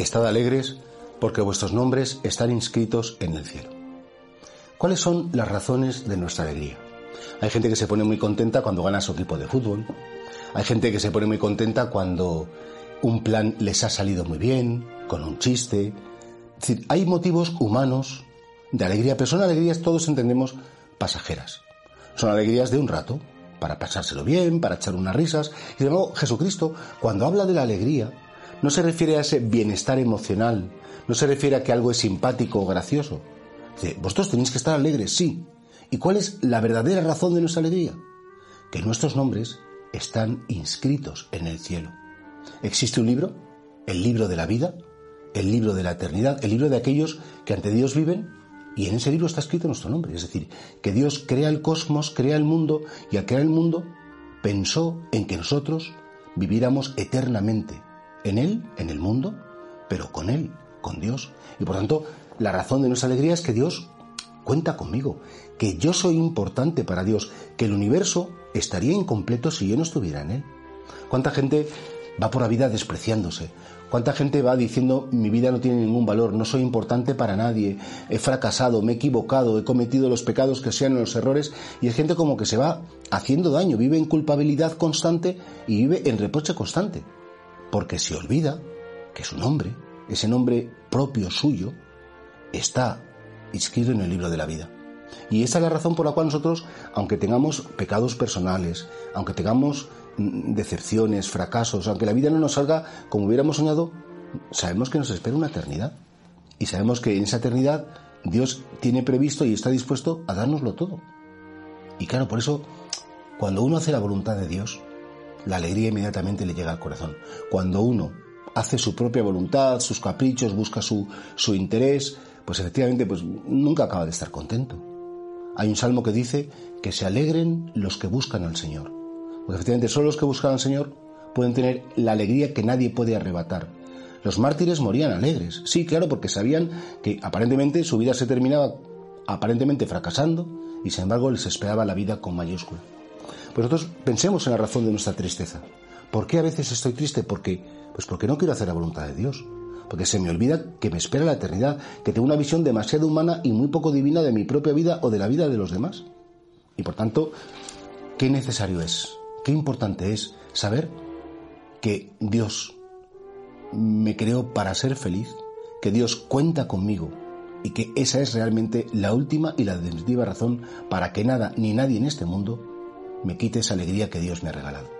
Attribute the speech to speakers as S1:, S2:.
S1: Estad alegres porque vuestros nombres están inscritos en el cielo. ¿Cuáles son las razones de nuestra alegría? Hay gente que se pone muy contenta cuando gana su equipo de fútbol. Hay gente que se pone muy contenta cuando un plan les ha salido muy bien, con un chiste. Hay motivos humanos de alegría, pero son alegrías, todos entendemos, pasajeras. Son alegrías de un rato, para pasárselo bien, para echar unas risas. Y de nuevo, Jesucristo, cuando habla de la alegría, no se refiere a ese bienestar emocional, no se refiere a que algo es simpático o gracioso. Vosotros tenéis que estar alegres, sí. ¿Y cuál es la verdadera razón de nuestra alegría? Que nuestros nombres están inscritos en el cielo. Existe un libro, el libro de la vida, el libro de la eternidad, el libro de aquellos que ante Dios viven, y en ese libro está escrito nuestro nombre. Es decir, que Dios crea el cosmos, crea el mundo, y al crear el mundo pensó en que nosotros viviéramos eternamente en Él, en el mundo, pero con Él, con Dios. Y por tanto, la razón de nuestra alegría es que Dios cuenta conmigo, que yo soy importante para Dios, que el universo estaría incompleto si yo no estuviera en Él. ¿Cuánta gente va por la vida despreciándose? ¿Cuánta gente va diciendo mi vida no tiene ningún valor, no soy importante para nadie, he fracasado, me he equivocado, he cometido los pecados que sean los errores? Y es gente como que se va haciendo daño, vive en culpabilidad constante y vive en reproche constante porque se olvida que su nombre, ese nombre propio suyo, está inscrito en el libro de la vida. Y esa es la razón por la cual nosotros, aunque tengamos pecados personales, aunque tengamos mm, decepciones, fracasos, aunque la vida no nos salga como hubiéramos soñado, sabemos que nos espera una eternidad. Y sabemos que en esa eternidad Dios tiene previsto y está dispuesto a dárnoslo todo. Y claro, por eso, cuando uno hace la voluntad de Dios, la alegría inmediatamente le llega al corazón. Cuando uno hace su propia voluntad, sus caprichos, busca su, su interés, pues efectivamente pues nunca acaba de estar contento. Hay un salmo que dice que se alegren los que buscan al Señor. Porque efectivamente solo los que buscan al Señor pueden tener la alegría que nadie puede arrebatar. Los mártires morían alegres, sí, claro, porque sabían que aparentemente su vida se terminaba aparentemente fracasando y sin embargo les esperaba la vida con mayúscula. Pues nosotros pensemos en la razón de nuestra tristeza. ¿Por qué a veces estoy triste? Porque, pues porque no quiero hacer la voluntad de Dios. Porque se me olvida que me espera la eternidad, que tengo una visión demasiado humana y muy poco divina de mi propia vida o de la vida de los demás. Y por tanto, qué necesario es, qué importante es saber que Dios me creó para ser feliz, que Dios cuenta conmigo y que esa es realmente la última y la definitiva razón para que nada ni nadie en este mundo me quite esa alegría que Dios me ha regalado.